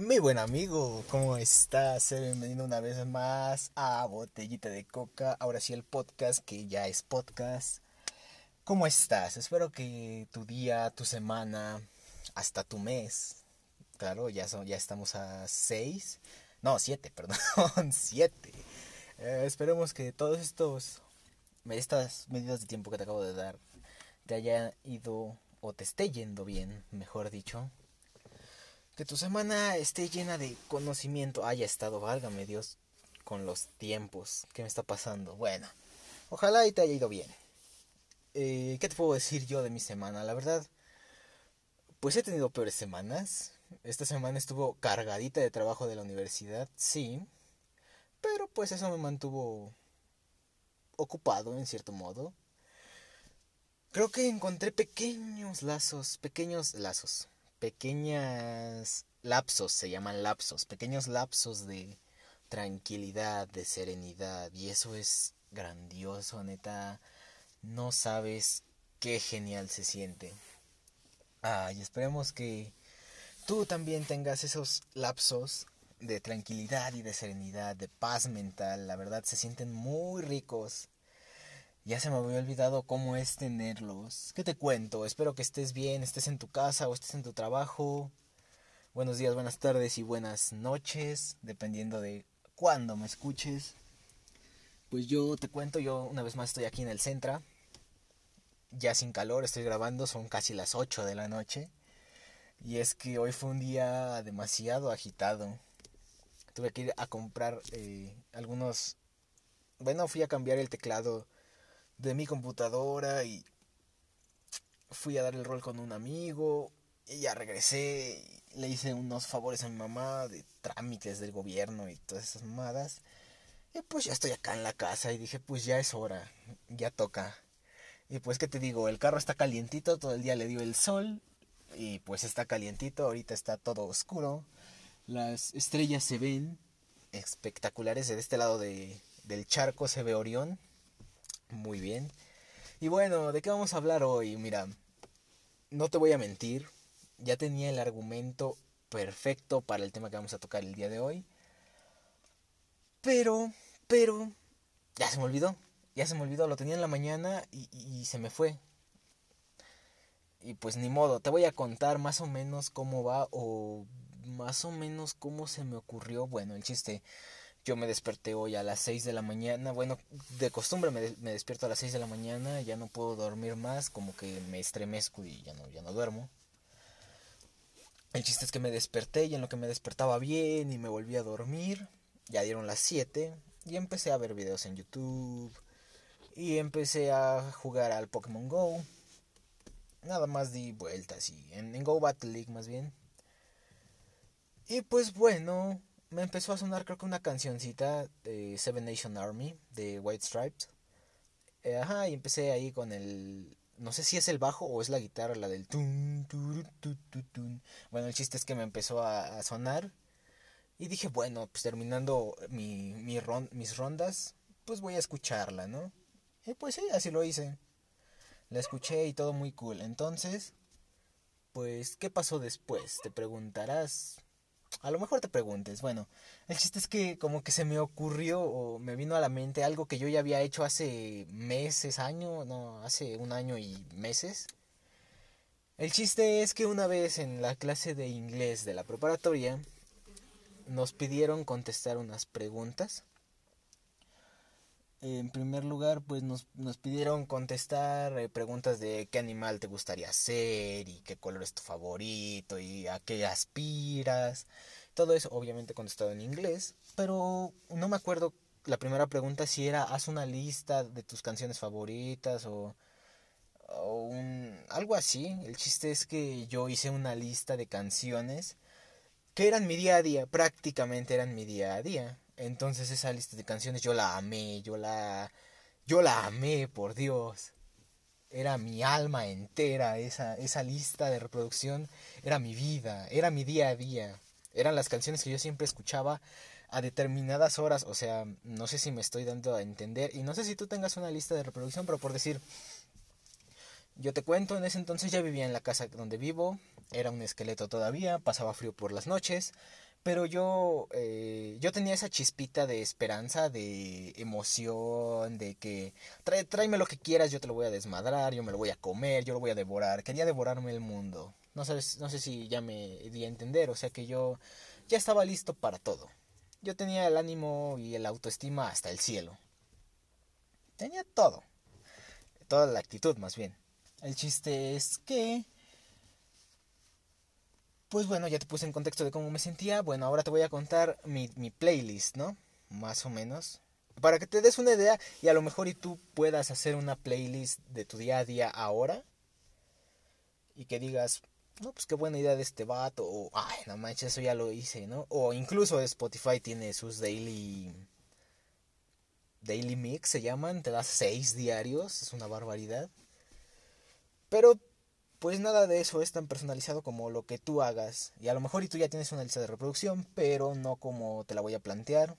Mi buen amigo, ¿cómo estás? Bienvenido una vez más a Botellita de Coca. Ahora sí el podcast, que ya es podcast. ¿Cómo estás? Espero que tu día, tu semana, hasta tu mes. Claro, ya, son, ya estamos a seis. No, siete, perdón. siete. Eh, esperemos que todos estos... Estas medidas de tiempo que te acabo de dar te haya ido o te esté yendo bien, mejor dicho que tu semana esté llena de conocimiento. Haya estado, válgame Dios, con los tiempos. ¿Qué me está pasando? Bueno, ojalá y te haya ido bien. Eh, ¿Qué te puedo decir yo de mi semana? La verdad, pues he tenido peores semanas. Esta semana estuvo cargadita de trabajo de la universidad, sí. Pero pues eso me mantuvo ocupado en cierto modo. Creo que encontré pequeños lazos, pequeños lazos pequeñas lapsos, se llaman lapsos, pequeños lapsos de tranquilidad, de serenidad, y eso es grandioso, neta, no sabes qué genial se siente. Ay, esperemos que tú también tengas esos lapsos de tranquilidad y de serenidad, de paz mental, la verdad se sienten muy ricos. Ya se me había olvidado cómo es tenerlos. ¿Qué te cuento? Espero que estés bien, estés en tu casa o estés en tu trabajo. Buenos días, buenas tardes y buenas noches, dependiendo de cuándo me escuches. Pues yo te cuento, yo una vez más estoy aquí en el centro. Ya sin calor, estoy grabando, son casi las 8 de la noche. Y es que hoy fue un día demasiado agitado. Tuve que ir a comprar eh, algunos... Bueno, fui a cambiar el teclado de mi computadora y fui a dar el rol con un amigo y ya regresé le hice unos favores a mi mamá de trámites del gobierno y todas esas mamadas. Y pues ya estoy acá en la casa y dije, pues ya es hora, ya toca. Y pues qué te digo, el carro está calientito, todo el día le dio el sol y pues está calientito, ahorita está todo oscuro. Las estrellas se ven espectaculares, de este lado de, del charco se ve Orión muy bien. Y bueno, ¿de qué vamos a hablar hoy? Mira, no te voy a mentir, ya tenía el argumento perfecto para el tema que vamos a tocar el día de hoy. Pero, pero, ya se me olvidó, ya se me olvidó, lo tenía en la mañana y, y se me fue. Y pues ni modo, te voy a contar más o menos cómo va o más o menos cómo se me ocurrió. Bueno, el chiste yo me desperté hoy a las 6 de la mañana. Bueno, de costumbre me, despierto a las 6 de la mañana. Ya no puedo dormir más. Como que me estremezco y ya no, ya no duermo. El chiste es que me desperté y en lo que me despertaba bien y me volví a dormir. Ya dieron las 7 y empecé a ver videos en YouTube. Y empecé a jugar al Pokémon Go. Nada más di vueltas y en Go Battle League más bien. Y pues bueno, me empezó a sonar creo que una cancioncita de Seven Nation Army de White Stripes. Eh, ajá, y empecé ahí con el... No sé si es el bajo o es la guitarra, la del... Tun, Bueno, el chiste es que me empezó a, sonar. Y dije, bueno, pues terminando mi, mi mis rondas, pues voy a escucharla, ¿no? Y pues sí, así lo hice. La escuché y todo muy cool. Entonces, pues, ¿qué pasó después? Te preguntarás. A lo mejor te preguntes, bueno, el chiste es que como que se me ocurrió o me vino a la mente algo que yo ya había hecho hace meses, año, no, hace un año y meses. El chiste es que una vez en la clase de inglés de la preparatoria nos pidieron contestar unas preguntas. En primer lugar, pues nos, nos pidieron contestar eh, preguntas de qué animal te gustaría ser y qué color es tu favorito y a qué aspiras. Todo eso obviamente contestado en inglés, pero no me acuerdo la primera pregunta si era haz una lista de tus canciones favoritas o, o un, algo así. El chiste es que yo hice una lista de canciones que eran mi día a día, prácticamente eran mi día a día. Entonces esa lista de canciones yo la amé, yo la yo la amé, por Dios. Era mi alma entera esa esa lista de reproducción, era mi vida, era mi día a día. Eran las canciones que yo siempre escuchaba a determinadas horas, o sea, no sé si me estoy dando a entender. Y no sé si tú tengas una lista de reproducción, pero por decir yo te cuento, en ese entonces ya vivía en la casa donde vivo, era un esqueleto todavía, pasaba frío por las noches, Pero yo, eh, yo tenía esa chispita de esperanza, de emoción, de que trae, tráeme lo que quieras, yo te lo voy a desmadrar, yo me lo voy a comer, yo lo voy a devorar. Quería devorarme el mundo. No, no sé si ya me di a entender, o sea que yo ya estaba listo para todo. Yo tenía el ánimo y el autoestima hasta el cielo. Tenía todo. Toda la actitud, más bien. El chiste es que pues bueno, ya te puse en contexto de cómo me sentía. Bueno, ahora te voy a contar mi, playlist, ¿no? Más o menos. Para que te des una idea y a lo mejor y tú puedas hacer una playlist de tu día a día ahora. Y que digas, no, pues qué buena idea de este vato. O, ay, no manches, eso ya lo hice, ¿no? O incluso Spotify tiene sus daily... Daily Mix se llaman, te das seis diarios, es una barbaridad. Pero pues nada de eso es tan personalizado como lo que tú hagas. Y a lo mejor y tú ya tienes una lista de reproducción, pero no como te la voy a plantear.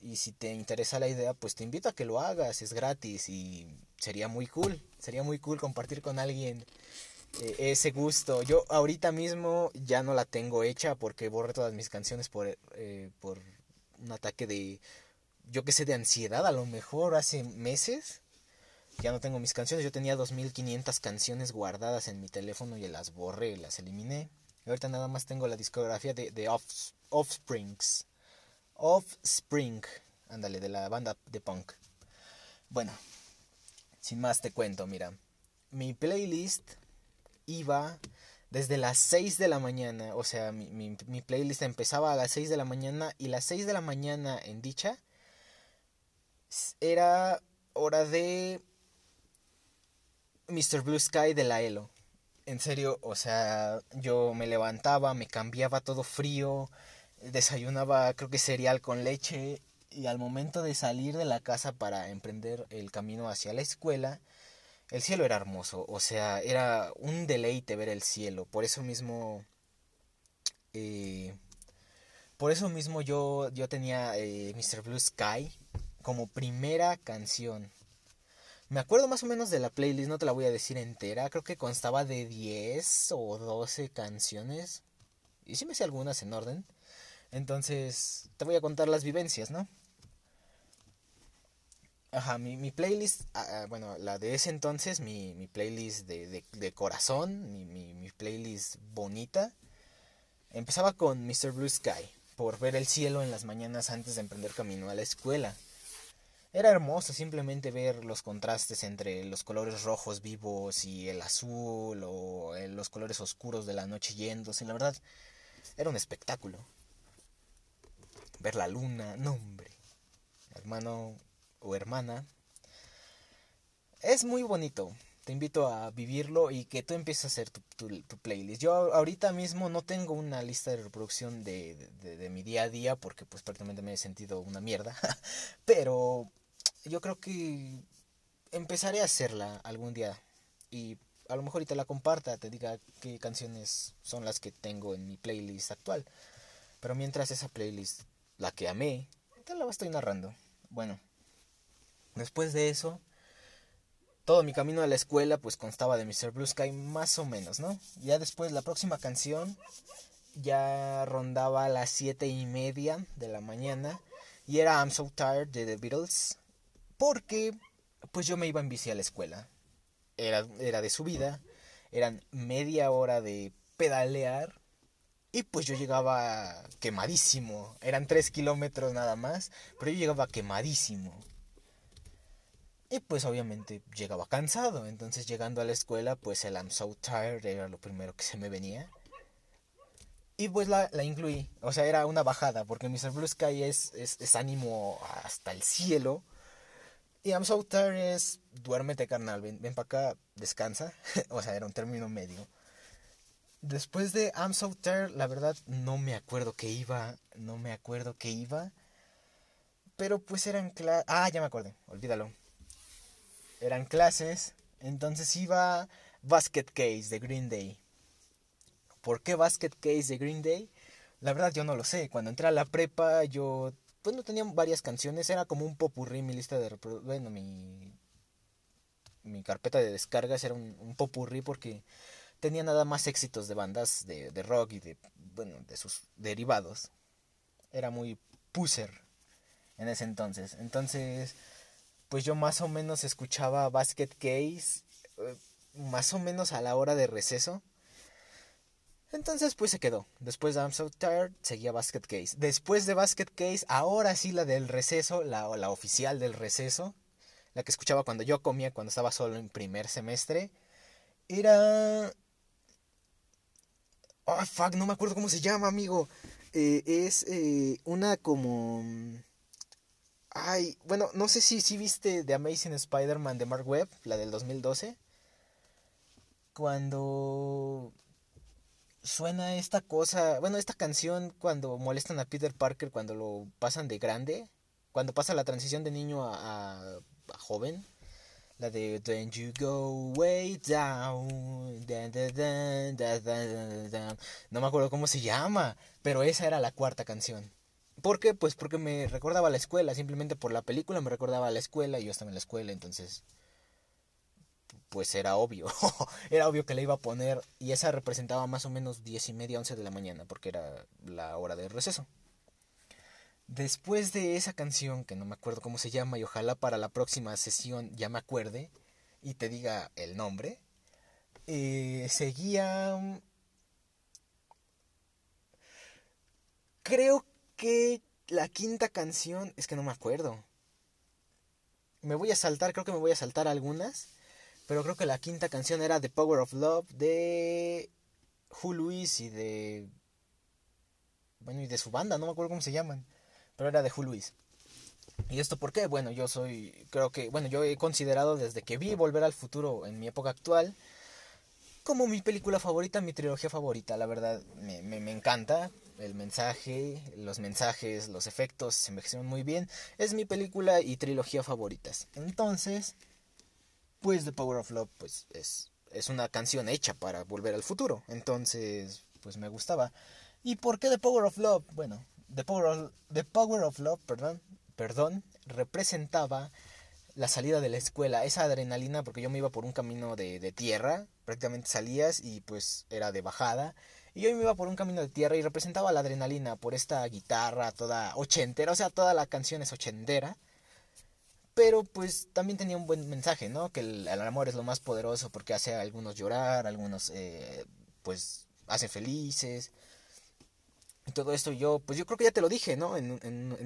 Y si te interesa la idea, pues te invito a que lo hagas, es gratis y sería muy cool. Sería muy cool compartir con alguien eh, ese gusto. Yo ahorita mismo ya no la tengo hecha porque borré todas mis canciones por, eh, por un ataque de, yo que sé, de ansiedad a lo mejor hace meses ya no tengo mis canciones. Yo tenía 2500 canciones guardadas en mi teléfono y las borré, las eliminé. Y ahorita nada más tengo la discografía de, de Off, Offsprings. Offspring, ándale, de la banda de punk. Bueno, sin más te cuento, mira. Mi playlist iba desde las 6 de la mañana, o sea, mi, mi, mi, playlist empezaba a las 6 de la mañana y las 6 de la mañana en dicha era hora de Mr. Blue Sky de la Elo. En serio, o sea, yo me levantaba, me cambiaba todo frío, desayunaba creo que cereal con leche y al momento de salir de la casa para emprender el camino hacia la escuela, el cielo era hermoso, o sea, era un deleite ver el cielo. Por eso mismo, eh, por eso mismo yo, yo tenía eh, Mr. Blue Sky como primera canción. Me acuerdo más o menos de la playlist, no te la voy a decir entera. Creo que constaba de 10 o 12 canciones. Y sí me sé algunas en orden. Entonces, te voy a contar las vivencias, ¿no? Ajá, mi, mi playlist, ah, ah, bueno, la de ese entonces, mi, mi playlist de, de, corazón, mi, mi, mi playlist bonita, empezaba con Mr. Blue Sky, por ver el cielo en las mañanas antes de emprender camino a la escuela. Era hermoso simplemente ver los contrastes entre los colores rojos vivos y el azul o eh, los colores oscuros de la noche yéndose. La verdad, era un espectáculo. Ver la luna, no hombre, hermano o hermana. Es muy bonito. Te invito a vivirlo y que tú empieces a hacer tu, tu, playlist. Yo ahorita mismo no tengo una lista de reproducción de, de, de mi día a día porque pues prácticamente me he sentido una mierda. Pero yo creo que empezaré a hacerla algún día. Y a lo mejor te la comparta, te diga qué canciones son las que tengo en mi playlist actual. Pero mientras esa playlist, la que amé, te la estoy narrando. Bueno, después de eso, todo mi camino a la escuela pues constaba de Mr. Blue Sky más o menos, ¿no? Ya después la próxima canción ya rondaba las siete y media de la mañana y era I'm So Tired de The Beatles porque pues yo me iba en bici a la escuela. Era, era de subida, eran media hora de pedalear y pues yo llegaba quemadísimo. Eran tres kilómetros nada más, pero yo llegaba quemadísimo. Y pues obviamente llegaba cansado. Entonces llegando a la escuela, pues el I'm so tired era lo primero que se me venía. Y pues la, la incluí. O sea, era una bajada, porque Mr. Blue Sky es, es, es ánimo hasta el cielo. Y I'm so tired es duérmete carnal, ven, ven para acá, descansa. o sea, era un término medio. Después de I'm so tired, la verdad no me acuerdo que iba, no me acuerdo que iba. Pero pues eran clases... Ah, ya me acordé, olvídalo. Eran clases, entonces iba Basket Case de Green Day. ¿Por qué Basket Case de Green Day? La verdad yo no lo sé. Cuando entré a la prepa yo pues no tenía varias canciones, era como un popurrí mi lista de bueno, mi mi carpeta de descargas era un, un popurrí porque tenía nada más éxitos de bandas de, de rock y de bueno, de sus derivados, era muy puser en ese entonces. Entonces, pues yo más o menos escuchaba Basket Case, eh, más o menos a la hora de receso. Entonces pues se quedó. Después de I'm So Tired seguía Basket Case. Después de Basket Case, ahora sí la del receso, la, la oficial del receso, la que escuchaba cuando yo comía, cuando estaba solo en primer semestre, era... Oh, fuck, no me acuerdo cómo se llama, amigo. Eh, es eh, una como... Ay, bueno, no sé si, si viste The Amazing Spider-Man de Mark Webb, la del 2012. Cuando suena esta cosa, bueno, esta canción cuando molestan a Peter Parker, cuando lo pasan de grande, cuando pasa la transición de niño a, joven, la de Then You Go Way Down, no me acuerdo cómo se llama, pero esa era la cuarta canción. ¿Por qué? Pues porque me recordaba a la escuela, simplemente por la película me recordaba a la escuela y yo estaba en la escuela, entonces pues era obvio, era obvio que le iba a poner y esa representaba más o menos diez y media, once de la mañana, porque era la hora de receso. Después de esa canción, que no me acuerdo cómo se llama, y ojalá para la próxima sesión ya me acuerde y te diga el nombre, eh, seguía... Creo que la quinta canción, es que no me acuerdo. Me voy a saltar, creo que me voy a saltar algunas pero creo que la quinta canción era The Power of Love de Who Luis y de. Bueno, y de su banda, no me acuerdo cómo se llaman. Pero era de Who Luis. ¿Y esto por qué? Bueno, yo soy. Creo que. Bueno, yo he considerado desde que vi Volver al Futuro en mi época actual. Como mi película favorita, mi trilogía favorita. La verdad, me, me, me encanta. El mensaje, los mensajes, los efectos se envejecieron muy bien. Es mi película y trilogía favoritas. Entonces, pues The Power of Love pues es, es una canción hecha para volver al futuro. Entonces, pues me gustaba. ¿Y por qué The Power of Love? Bueno, The Power of, The Power of Love, perdón, perdón, representaba la salida de la escuela, esa adrenalina, porque yo me iba por un camino de, de tierra, prácticamente salías y pues era de bajada. Y yo me iba por un camino de tierra y representaba la adrenalina por esta guitarra toda ochentera, o sea, toda la canción es ochentera pero pues también tenía un buen mensaje, ¿no? Que el, amor es lo más poderoso porque hace a algunos llorar, algunos eh, pues hace felices. Y todo esto yo, pues yo creo que ya te lo dije, ¿no? En,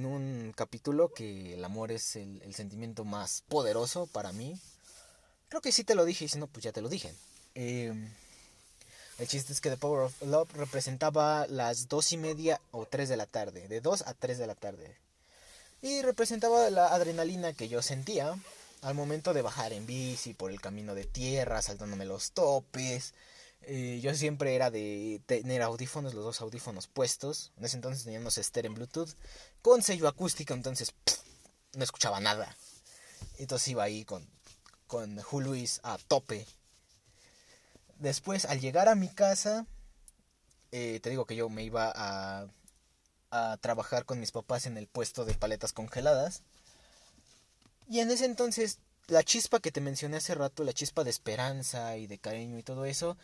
un capítulo que el amor es el, sentimiento más poderoso para mí. Creo que sí te lo dije y si no, pues ya te lo dije. Eh, el chiste es que The Power of Love representaba las dos y media o tres de la tarde, de dos a tres de la tarde y representaba la adrenalina que yo sentía al momento de bajar en bici por el camino de tierra, saltándome los topes. Eh, yo siempre era de tener audífonos, los dos audífonos puestos. En ese entonces teníamos estéreo en Bluetooth con sello acústico, entonces no escuchaba nada. Entonces iba ahí con, con Luis a tope. Después, al llegar a mi casa, eh, te digo que yo me iba a a trabajar con mis papás en el puesto de paletas congeladas. Y en ese entonces, la chispa que te mencioné hace rato, la chispa de esperanza y de cariño y todo eso,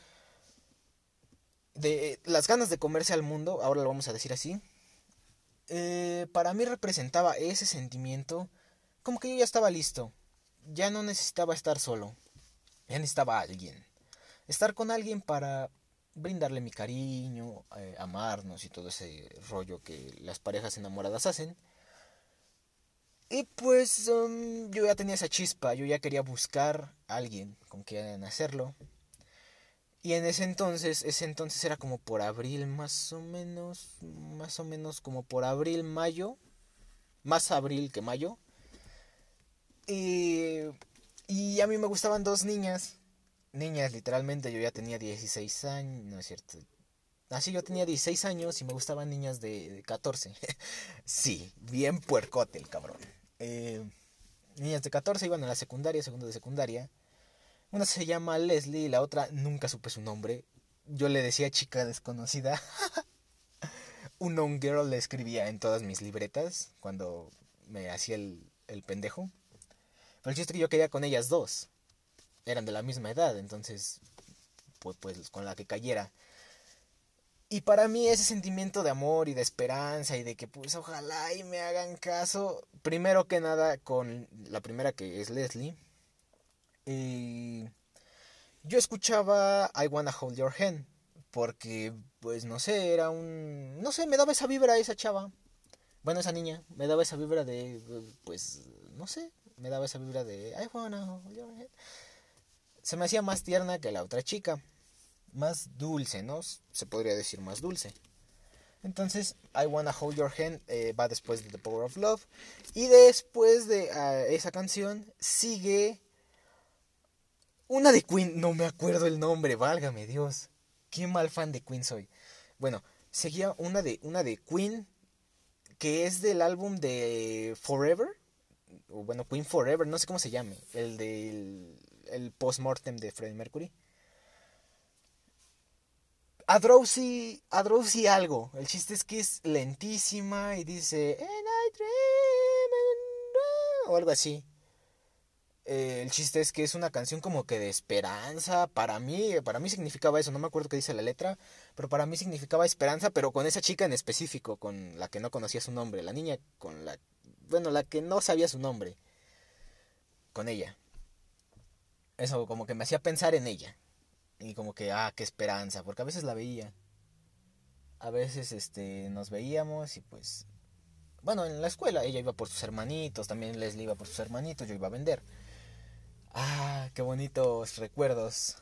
de las ganas de comerse al mundo, ahora lo vamos a decir así, eh, para mí representaba ese sentimiento como que yo ya estaba listo, ya no necesitaba estar solo, ya necesitaba alguien, estar con alguien para brindarle mi cariño, eh, amarnos y todo ese rollo que las parejas enamoradas hacen. Y pues um, yo ya tenía esa chispa, yo ya quería buscar a alguien con quien hacerlo. Y en ese entonces, ese entonces era como por abril más o menos, más o menos como por abril, mayo, más abril que mayo. Y, y a mí me gustaban dos niñas niñas, literalmente yo ya tenía 16 años, no es cierto. Así yo tenía 16 años y me gustaban niñas de, 14. sí, bien puercote el cabrón. Eh, niñas de 14 iban a la secundaria, segundo de secundaria. Una se llama Leslie y la otra nunca supe su nombre. Yo le decía chica desconocida. Un on girl le escribía en todas mis libretas cuando me hacía el, el pendejo. Pero el chiste yo quería con ellas dos eran de la misma edad, entonces, pues, pues con la que cayera. Y para mí ese sentimiento de amor y de esperanza y de que pues ojalá y me hagan caso, primero que nada con la primera que es Leslie. yo escuchaba I Wanna Hold Your Hand porque pues no sé, era un no sé, me daba esa vibra esa chava. Bueno, esa niña me daba esa vibra de pues no sé, me daba esa vibra de I Wanna Hold Your Hand. Se me hacía más tierna que la otra chica más dulce, ¿no? Se podría decir más dulce. Entonces, I Wanna Hold Your Hand eh, va después de The Power of Love. Y después de ah, esa canción sigue una de Queen. No me acuerdo el nombre, válgame Dios. Qué mal fan de Queen soy. Bueno, seguía una de, una de Queen que es del álbum de Forever. O bueno, Queen Forever, no sé cómo se llame. El del el post-mortem de Freddie Mercury. A Drowsy, algo. El chiste es que es lentísima y dice o algo así. Eh, el chiste es que es una canción como que de esperanza. Para mí, para mí significaba eso. No me acuerdo qué dice la letra, pero para mí significaba esperanza, pero con esa chica en específico, con la que no conocía su nombre, la niña con la, bueno, la que no sabía su nombre, con ella. Eso como que me hacía pensar en ella. Y como que, ah, qué esperanza, porque a veces la veía. A veces este, nos veíamos y pues... Bueno, en la escuela ella iba por sus hermanitos, también Leslie iba por sus hermanitos, yo iba a vender. Ah, qué bonitos recuerdos.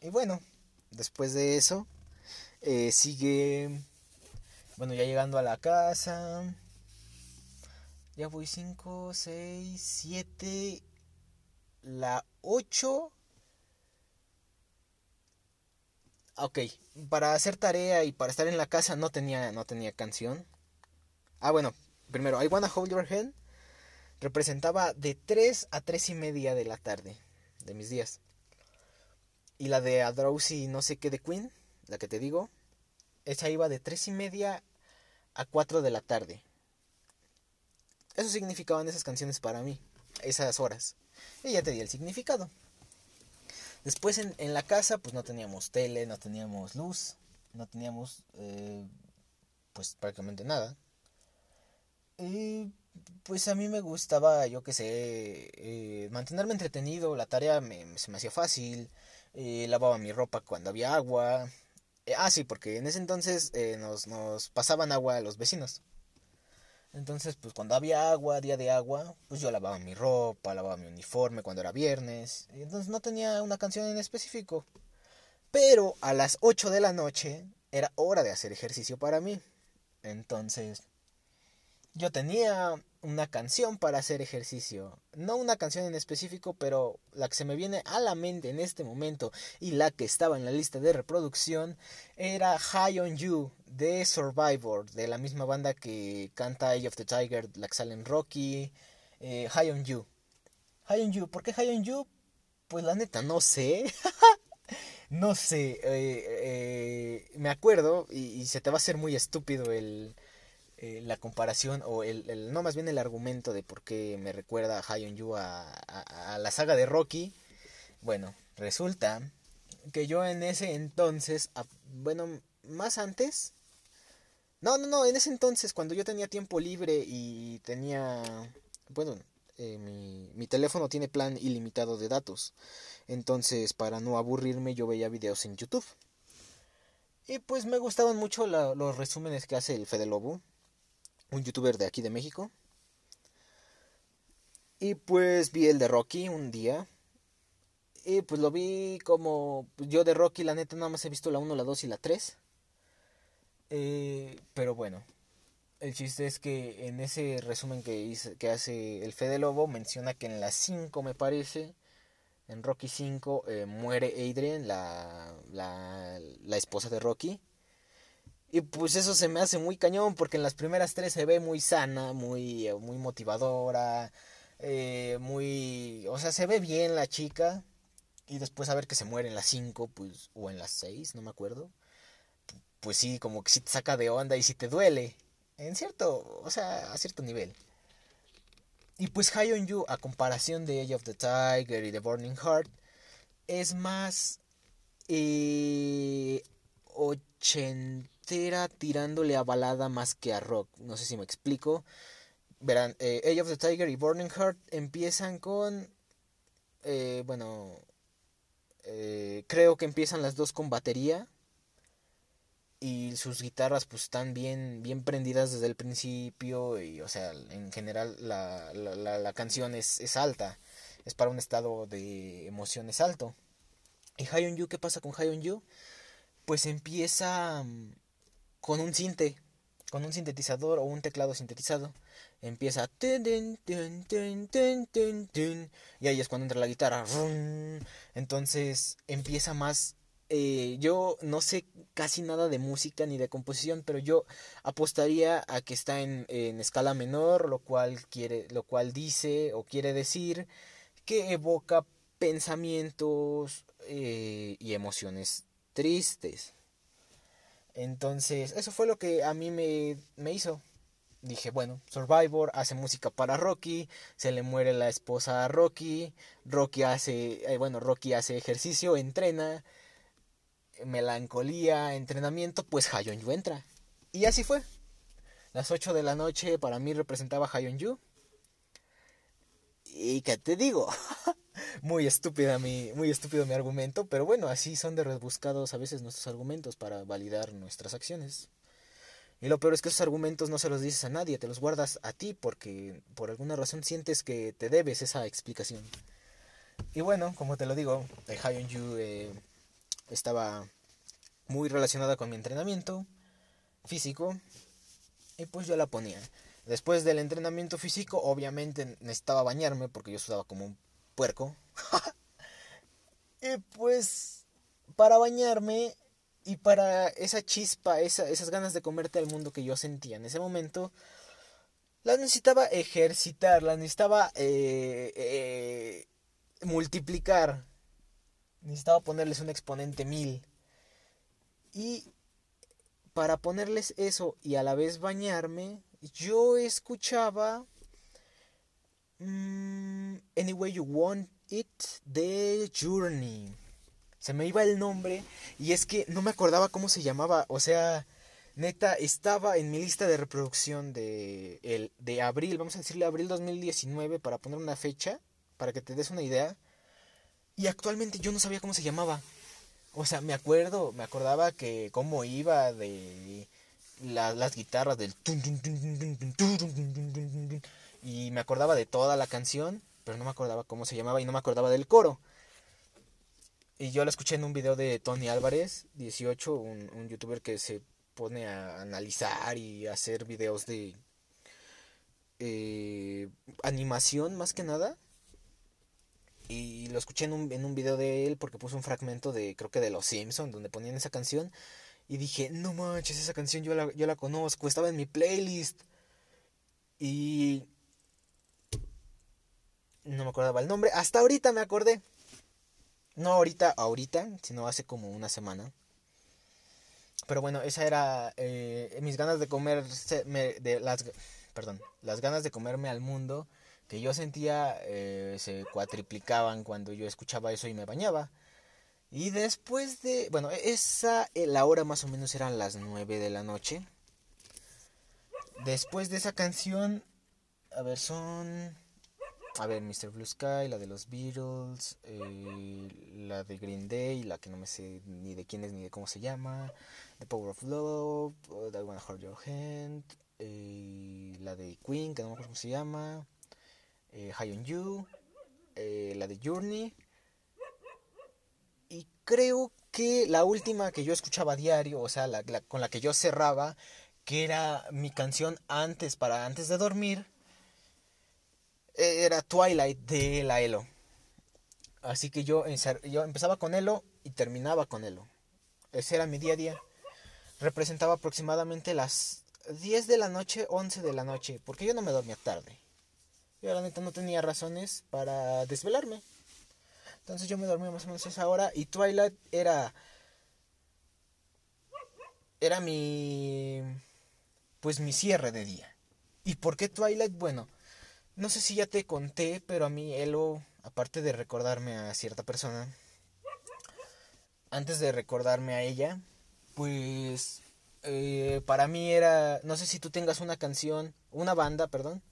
Y bueno, después de eso, eh, sigue... Bueno, ya llegando a la casa. Ya voy 5, 6, 7. La 8 Ok, para hacer tarea y para estar en la casa no tenía, no tenía canción. Ah, bueno, primero, I Wanna Hold Your Hand representaba de 3 a 3 y media de la tarde de mis días. Y la de A Drowsy no sé qué de Queen, la que te digo, esa iba de 3 y media a 4 de la tarde. Eso significaban esas canciones para mí, esas horas. Y ya te di el significado. Después en, en la casa pues no teníamos tele, no teníamos luz, no teníamos eh, pues prácticamente nada. Y pues a mí me gustaba, yo qué sé, eh, mantenerme entretenido, la tarea me, se me hacía fácil, eh, lavaba mi ropa cuando había agua. ah, sí, porque en ese entonces nos, nos pasaban agua a los vecinos. Entonces, pues cuando había agua, día de agua, pues yo lavaba mi ropa, lavaba mi uniforme cuando era viernes. Entonces no tenía una canción en específico. Pero a las 8 de la noche era hora de hacer ejercicio para mí. Entonces, yo tenía una canción para hacer ejercicio. No una canción en específico, pero la que se me viene a la mente en este momento y la que estaba en la lista de reproducción era High on You de Survivor, de la misma banda que canta Eye of the Tiger, la que sale en Rocky. Eh, High on You. High on You. ¿Por qué High on You? Pues la neta, no sé. no sé. Eh, eh, me acuerdo y se te va a hacer muy estúpido el eh, la comparación o el, no más bien el argumento de por qué me recuerda a on You a, la saga de Rocky bueno resulta que yo en ese entonces bueno más antes no no no en ese entonces cuando yo tenía tiempo libre y tenía bueno eh, mi, mi teléfono tiene plan ilimitado de datos entonces para no aburrirme yo veía videos en YouTube. Y pues me gustaban mucho los resúmenes que hace el Fede Lobo un youtuber de aquí de México. Y pues vi el de Rocky un día. Y pues lo vi como pues, yo de Rocky, la neta, nada más he visto la 1, la 2 y la 3. Eh, pero bueno, el chiste es que en ese resumen que, hice, que hace el Fede Lobo menciona que en la 5 me parece, en Rocky 5, eh, muere Adrian, la, la, la esposa de Rocky. Y pues eso se me hace muy cañón porque en las primeras tres se ve muy sana, muy, eh, muy motivadora, eh, muy... O sea, se ve bien la chica. Y después a ver que se muere en las cinco, pues, o en las seis, no me acuerdo. Pues sí, como que sí te saca de onda y sí te duele. En cierto, o sea, a cierto nivel. Y pues High on a comparación de Age of the Tiger y The Burning Heart, es más... Eh, ochentera tirándole a balada más que a rock. No sé si me explico. Verán, eh, Age of the Tiger y Burning Heart empiezan con... Eh, bueno, eh, creo que empiezan las dos con batería y sus guitarras pues están bien, bien prendidas desde el principio y o sea, en general la, la, la, canción es, es, alta, es para un estado de emociones alto. ¿Y High on qué pasa con High on? Pues empieza mm, con un sinte, con un sintetizador o un teclado sintetizado. Empieza y ahí es cuando entra la guitarra. Entonces empieza más eh, yo no sé casi nada de música ni de composición, pero yo apostaría a que está en, en, escala menor, lo cual quiere, lo cual dice o quiere decir que evoca pensamientos eh, y emociones tristes. Entonces, eso fue lo que a mí me, me hizo. Dije, bueno, Survivor hace música para Rocky, se le muere la esposa a Rocky, Rocky hace, eh, bueno, Rocky hace ejercicio, entrena, melancolía, entrenamiento, pues Hayon Yu entra. Y así fue. Las 8 de la noche para mí representaba Hayon Yu. ¿Y qué te digo? muy estúpida mi, muy estúpido mi argumento, pero bueno, así son de rebuscados a veces nuestros argumentos para validar nuestras acciones. Y lo peor es que esos argumentos no se los dices a nadie, te los guardas a ti porque por alguna razón sientes que te debes esa explicación. Y bueno, como te lo digo, Hayon Yu eh, estaba muy relacionada con mi entrenamiento físico y pues yo la ponía. Después del entrenamiento físico, obviamente necesitaba bañarme porque yo sudaba como un puerco. y pues para bañarme y para esa chispa, esas ganas de comerte al mundo que yo sentía en ese momento, las necesitaba ejercitar, las necesitaba eh, eh, multiplicar necesitaba ponerles un exponente mil. Y para ponerles eso y a la vez bañarme, yo escuchaba mm, Anyway You Want It The Journey. Se me iba el nombre y es que no me acordaba cómo se llamaba. O sea, neta, estaba en mi lista de reproducción de, el, de abril, vamos a decirle abril 2019 para poner una fecha, para que te des una idea. Y actualmente yo no sabía cómo se llamaba. O sea, me acuerdo, me acordaba que cómo iba de las guitarras del y me acordaba de toda la canción, pero no me acordaba cómo se llamaba y no me acordaba del coro. Y yo la escuché en un video de Tony Álvarez, 18, un, un youtuber que se pone a analizar y hacer videos de eh, animación más que nada y lo escuché en un, en un video de él porque puso un fragmento de, creo que de Los Simpsons, donde ponían esa canción. Y dije, no manches, esa canción yo la, yo la conozco, estaba en mi playlist. Y... No me acordaba el nombre. Hasta ahorita me acordé. No ahorita, ahorita, sino hace como una semana. Pero bueno, esa era eh, mis ganas de comer, de las, perdón, las ganas de comerme al mundo que yo sentía eh, se cuatriplicaban cuando yo escuchaba eso y me bañaba. Y después de, bueno, esa, eh, la hora más o menos eran las 9 de la noche. Después de esa canción, a ver, son, a ver, Mr. Blue Sky, la de los Beatles, eh, la de Green Day, la que no me sé ni de quién es ni de cómo se llama, The Power of Love, That Wanna Hold Your Hand, la de Queen, que no me acuerdo cómo se llama eh, High on You, eh, la de Journey. Creo que la última que yo escuchaba diario, o sea, la, con la que yo cerraba, que era mi canción antes, para antes de dormir, era Twilight de la Elo. Así que yo, yo empezaba con Elo y terminaba con Elo. Ese era mi día a día. Representaba aproximadamente las 10 de la noche, 11 de la noche, porque yo no me dormía tarde. Yo la neta no tenía razones para desvelarme. Entonces yo me dormí más o menos a esa hora y Twilight era... Era mi... Pues mi cierre de día. ¿Y por qué Twilight? Bueno, no sé si ya te conté, pero a mí Elo, aparte de recordarme a cierta persona, antes de recordarme a ella, pues eh, para mí era, no sé si tú tengas una canción, una banda, perdón,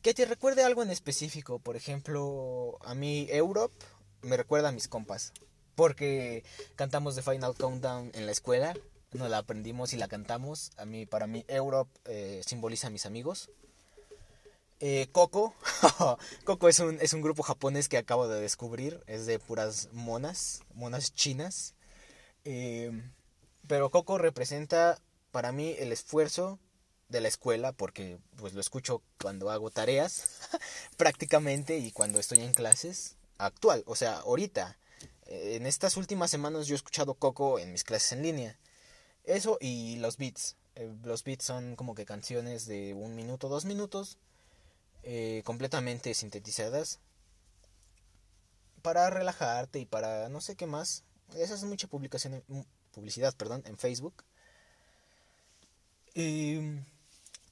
que te recuerde algo en específico. Por ejemplo, a mí Europe me recuerda a mis compas. Porque cantamos The Final Countdown en la escuela. Nos la aprendimos y la cantamos. A mí, para mí, Europe eh, simboliza a mis amigos. Eh, Coco. Coco es un, es un grupo japonés que acabo de descubrir. Es de puras monas. Monas chinas. Eh, pero Coco representa para mí el esfuerzo de la escuela porque pues lo escucho cuando hago tareas prácticamente y cuando estoy en clases actual, o sea, ahorita en estas últimas semanas yo he escuchado Coco en mis clases en línea. Eso y los beats. Eh, los beats son como que canciones de un minuto, dos minutos, eh, completamente sintetizadas para relajarte y para no sé qué más. Esa es mucha publicación, publicidad, perdón, en Facebook. Y,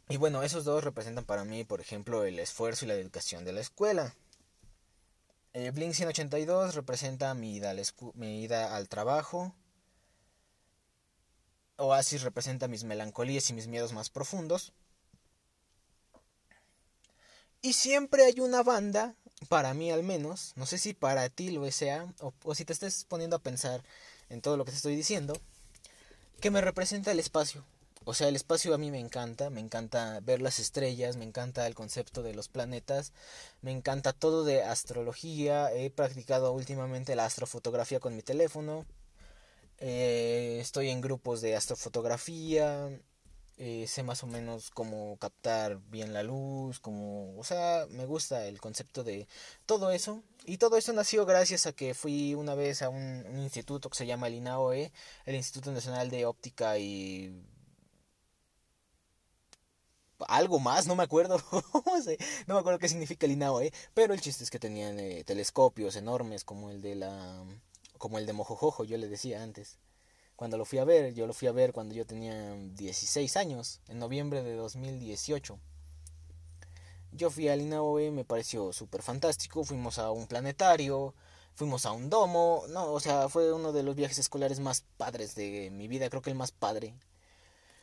y bueno, esos dos representan para mí, por ejemplo, el esfuerzo y la dedicación de la escuela. Eh, Blink 182 representa mi ida, al mi ida al trabajo. Oasis representa mis melancolías y mis miedos más profundos. Y siempre hay una banda, para mí al menos, no sé si para ti lo sea, o, o si te estés poniendo a pensar en todo lo que te estoy diciendo, que me representa el espacio, o sea, el espacio a mí me encanta, me encanta ver las estrellas, me encanta el concepto de los planetas, me encanta todo de astrología, he practicado últimamente la astrofotografía con mi teléfono, eh, estoy en grupos de astrofotografía, eh, sé más o menos cómo captar bien la luz, como, o sea, me gusta el concepto de todo eso. Y todo eso nació gracias a que fui una vez a un, un instituto que se llama el INAOE, el Instituto Nacional de Óptica y algo más, no me acuerdo, no me acuerdo qué significa el INAO, ¿eh? pero el chiste es que tenían eh, telescopios enormes como el de la, como el de Mojojojo, yo le decía antes. Cuando lo fui a ver, yo lo fui a ver cuando yo tenía 16 años, en noviembre de 2018. Yo fui al INAOE, me pareció súper fantástico, fuimos a un planetario, fuimos a un domo, no, o sea, fue uno de los viajes escolares más padres de mi vida, creo que el más padre.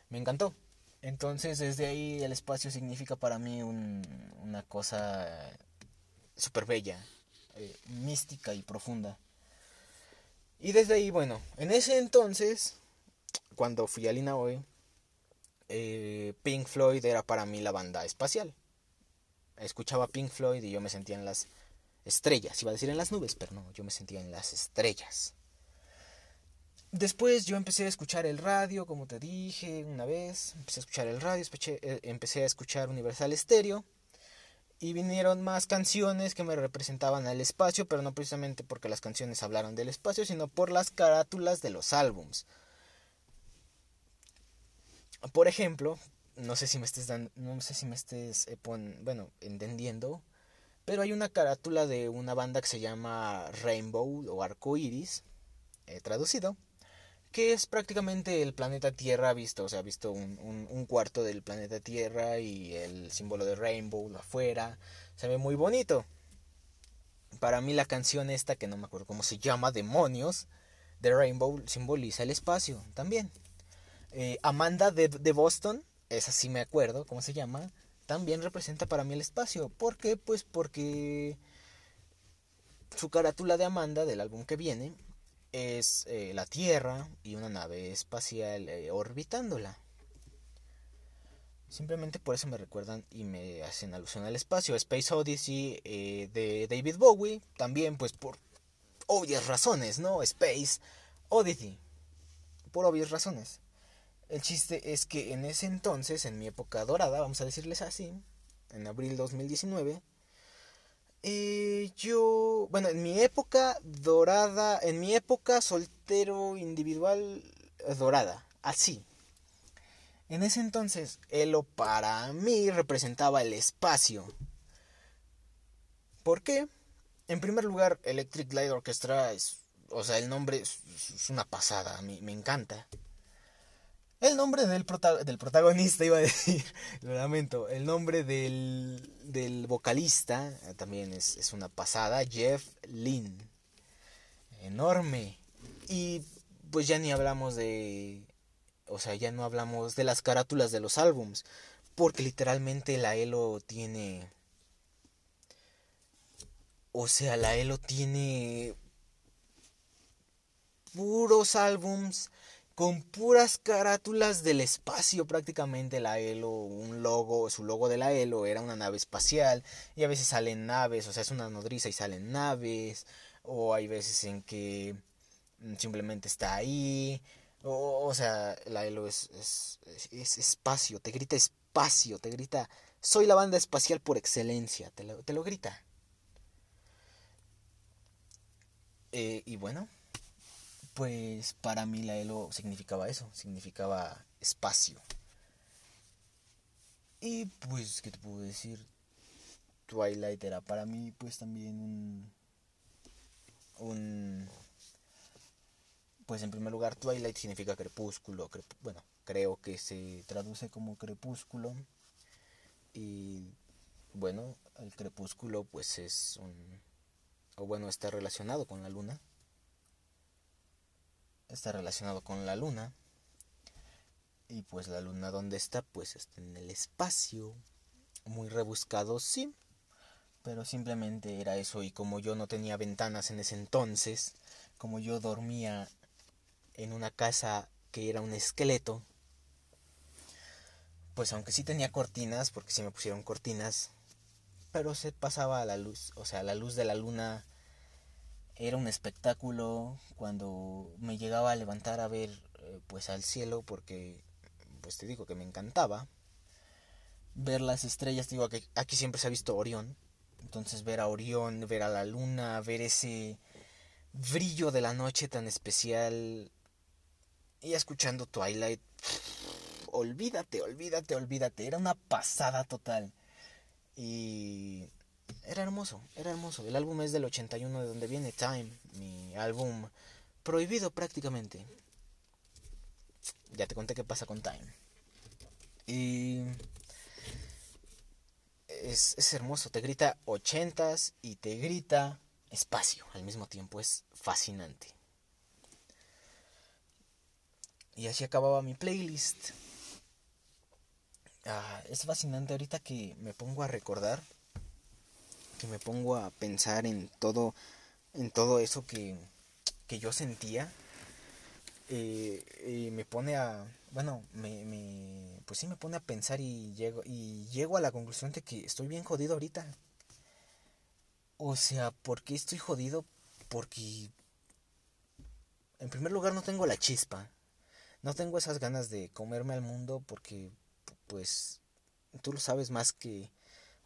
Me encantó. Entonces desde ahí el espacio significa para mí una cosa súper bella, eh, mística y profunda. Y desde ahí, bueno, en ese entonces, cuando fui a Lina hoy, eh, Pink Floyd era para mí la banda espacial. Escuchaba Pink Floyd y yo me sentía en las estrellas, iba a decir en las nubes, pero no, yo me sentía en las estrellas. Después yo empecé a escuchar el radio, como te dije una vez, empecé a escuchar el radio, eh, empecé a escuchar Universal Stereo y vinieron más canciones que me representaban al espacio, pero no precisamente porque las canciones hablaron del espacio, sino por las carátulas de los álbums. Por ejemplo, no sé si me estés dando, no sé si me estés eh, bueno, entendiendo, pero hay una carátula de una banda que se llama Rainbow o Arco Iris, eh, traducido, que es prácticamente el planeta Tierra visto, o sea, visto un, cuarto del planeta Tierra y el símbolo de Rainbow afuera, se ve muy bonito. Para mí la canción esta, que no me acuerdo cómo se llama, Demonios, de Rainbow, simboliza el espacio también. Eh, Amanda de, de Boston, esa sí me acuerdo cómo se llama, también representa para mí el espacio. ¿Por qué? Pues porque su carátula de Amanda del álbum que viene es eh, la Tierra y una nave espacial eh, orbitándola. Simplemente por eso me recuerdan y me hacen alusión al espacio. Space Odyssey eh, de David Bowie, también pues por obvias razones, ¿no? Space Odyssey, por obvias razones. El chiste es que en ese entonces, en mi época dorada, vamos a decirles así, en abril 2019, eh, yo, bueno, en mi época dorada, en mi época soltero individual eh, dorada, así. En ese entonces, Elo para mí representaba el espacio. ¿Por qué? En primer lugar, Electric Light Orchestra es, o sea, el nombre es, una pasada, a me encanta. El nombre del, del protagonista, iba a decir, lo lamento. El nombre del, del vocalista eh, también es, es, una pasada, Jeff Lynn. Enorme. Y pues ya ni hablamos de, o sea, ya no hablamos de las carátulas de los álbums, porque literalmente la Elo tiene... O sea, la Elo tiene puros álbums con puras carátulas del espacio prácticamente la Elo, un logo, su logo de la Elo era una nave espacial y a veces salen naves, o sea, es una nodriza y salen naves, o hay veces en que simplemente está ahí, o, sea, la Elo es, es, espacio, te grita espacio, te grita, soy la banda espacial por excelencia, te lo, te lo grita. Eh, y bueno, pues para mí la Elo significaba eso, significaba espacio. Y pues, ¿qué te puedo decir? Twilight era para mí pues también un... un pues en primer lugar Twilight significa crepúsculo, bueno, creo que se traduce como crepúsculo y bueno, el crepúsculo pues es un o bueno, está relacionado con la luna. Está relacionado con la luna. Y pues la luna donde está, pues está en el espacio. Muy rebuscado, sí. Pero simplemente era eso y como yo no tenía ventanas en ese entonces, como yo dormía en una casa que era un esqueleto, pues aunque sí tenía cortinas, porque sí me pusieron cortinas, pero se pasaba a la luz, o sea, la luz de la luna era un espectáculo cuando me llegaba a levantar a ver eh, pues al cielo porque pues te digo que me encantaba ver las estrellas, digo que aquí siempre se ha visto Orión, entonces ver a Orión, ver a la luna, ver ese brillo de la noche tan especial. Y escuchando Twilight, olvídate, olvídate, olvídate, era una pasada total. Y era hermoso, era hermoso. El álbum es del 81 de donde viene Time, mi álbum prohibido prácticamente. Ya te conté qué pasa con Time. Y es, es hermoso, te grita ochentas y te grita espacio al mismo tiempo, es fascinante. Y así acababa mi playlist. Ah, es fascinante ahorita que me pongo a recordar, que me pongo a pensar en todo, en todo eso que, que yo sentía. Eh, y me pone a, bueno, me, me, pues sí me pone a pensar y llego, y llego a la conclusión de que estoy bien jodido ahorita. O sea, ¿por qué estoy jodido? Porque, en primer lugar, no tengo la chispa. No tengo esas ganas de comerme al mundo porque, pues, tú lo sabes más que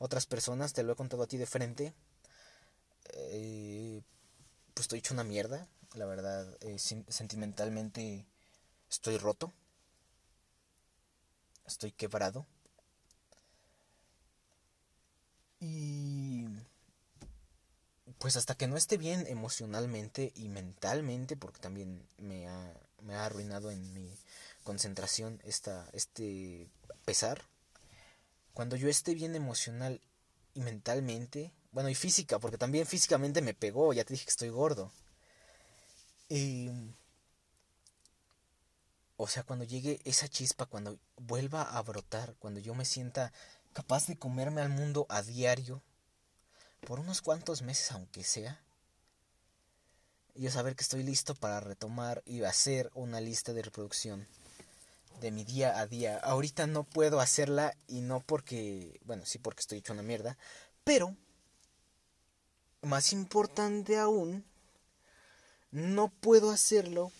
otras personas, te lo he contado a ti de frente. Eh, pues estoy hecho una mierda, la verdad, eh, sentimentalmente estoy roto. Estoy quebrado. Y pues hasta que no esté bien emocionalmente y mentalmente, porque también me ha, me ha arruinado en mi concentración esta, este pesar. Cuando yo esté bien emocional y mentalmente, bueno, y física, porque también físicamente me pegó, ya te dije que estoy gordo. o sea, cuando llegue esa chispa, cuando vuelva a brotar, cuando yo me sienta capaz de comerme al mundo a diario, por unos cuantos meses aunque sea, yo saber que estoy listo para retomar y hacer una lista de reproducción de mi día a día. Ahorita no puedo hacerla y no porque, bueno, sí porque estoy hecho una mierda, pero más importante aún, no puedo hacerlo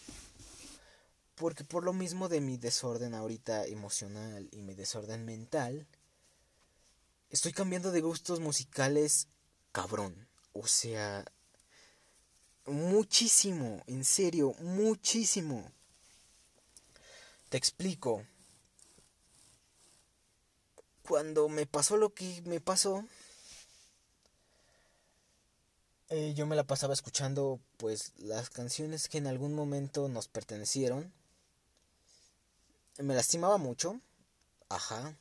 porque por lo mismo de mi desorden ahorita emocional y mi desorden mental, estoy cambiando de gustos musicales cabrón. O sea, muchísimo, en serio, muchísimo. Te explico. Cuando me pasó lo que me pasó, eh, yo me la pasaba escuchando pues las canciones que en algún momento nos pertenecieron. Me lastimaba mucho, ajá,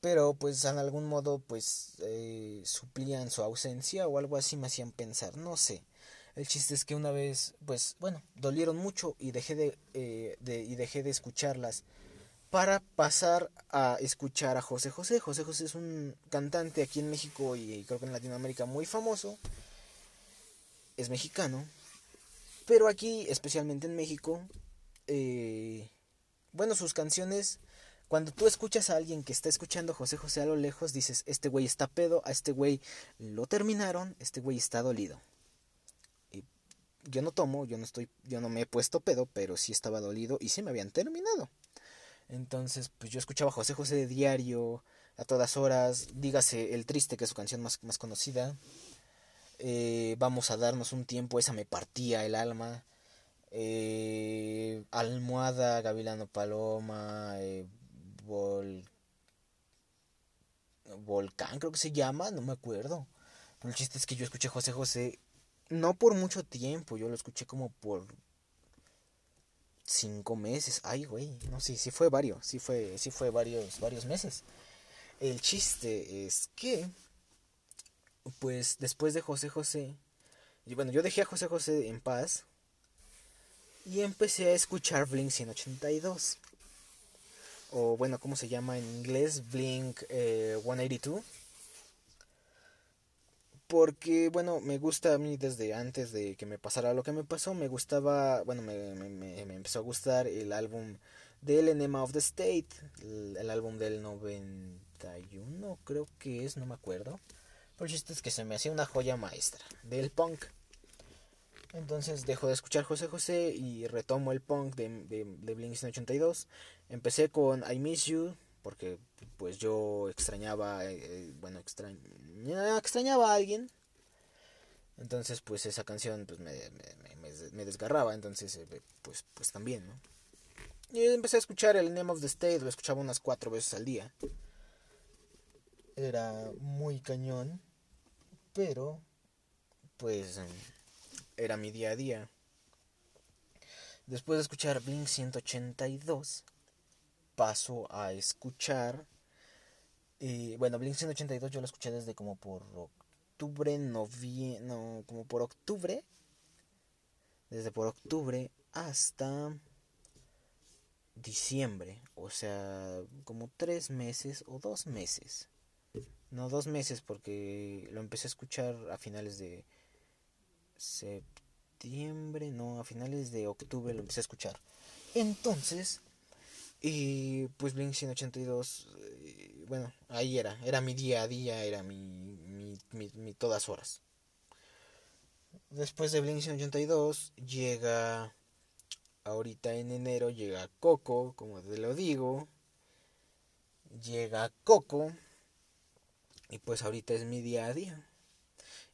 pero pues en algún modo pues eh, suplían su ausencia o algo así me hacían pensar, no sé. El chiste es que una vez, pues bueno, dolieron mucho y dejé de, eh, de, y dejé de escucharlas para pasar a escuchar a José José. José José es un cantante aquí en México y creo que en Latinoamérica muy famoso. Es mexicano. Pero aquí, especialmente en México, eh, bueno, sus canciones, cuando tú escuchas a alguien que está escuchando José José a lo lejos, dices, este güey está pedo, a este güey lo terminaron, este güey está dolido yo no tomo, yo no estoy, yo no me he puesto pedo, pero sí estaba dolido y sí me habían terminado. Entonces, pues yo escuchaba a José José de diario, a todas horas, dígase El Triste, que es su canción más, más conocida. Eh, vamos a darnos un tiempo, esa me partía el alma. Eh, Almohada, Gavilano Paloma, eh, Volcán creo que se llama, no me acuerdo. Pero el chiste es que yo escuché a José José no por mucho tiempo, yo lo escuché como por cinco meses. Ay, güey, no sé, sí, fue varios, sí fue, sí fue varios, varios meses. El chiste es que, pues después de José José, y bueno, yo dejé a José José en paz y empecé a escuchar Blink 182. O bueno, ¿cómo se llama en inglés? Blink 182. Porque bueno, me gusta a mí desde antes de que me pasara lo que me pasó, me gustaba, bueno, me, me, me, empezó a gustar el álbum del Enema of the State, el, álbum del 91 creo que es, no me acuerdo. Pero el es que se me hacía una joya maestra del punk. Entonces dejo de escuchar José José y retomo el punk de, de, de Blink 182. Empecé con I Miss You, porque pues yo extrañaba, eh, eh, bueno, extrañaba a alguien. Entonces, pues esa canción pues me, me, desgarraba, entonces, eh, pues, pues también, ¿no? Y empecé a escuchar el Name of the State, lo escuchaba unas cuatro veces al día. Era muy cañón, pero, pues, era mi día a día. Después de escuchar Blink 182, paso a escuchar. Eh, bueno, Blink 182 yo lo escuché desde como por octubre, noviembre, no, como por octubre. Desde por octubre hasta diciembre. O sea, como tres meses o dos meses. No, dos meses porque lo empecé a escuchar a finales de septiembre, no, a finales de octubre lo empecé a escuchar. Entonces, y pues Blink 182, eh, bueno, ahí era, era mi día a día, era mi, mi, mi, todas horas. Después de Blink 182 llega, ahorita en enero llega Coco, como te lo digo. Llega Coco. Y pues ahorita es mi día a día.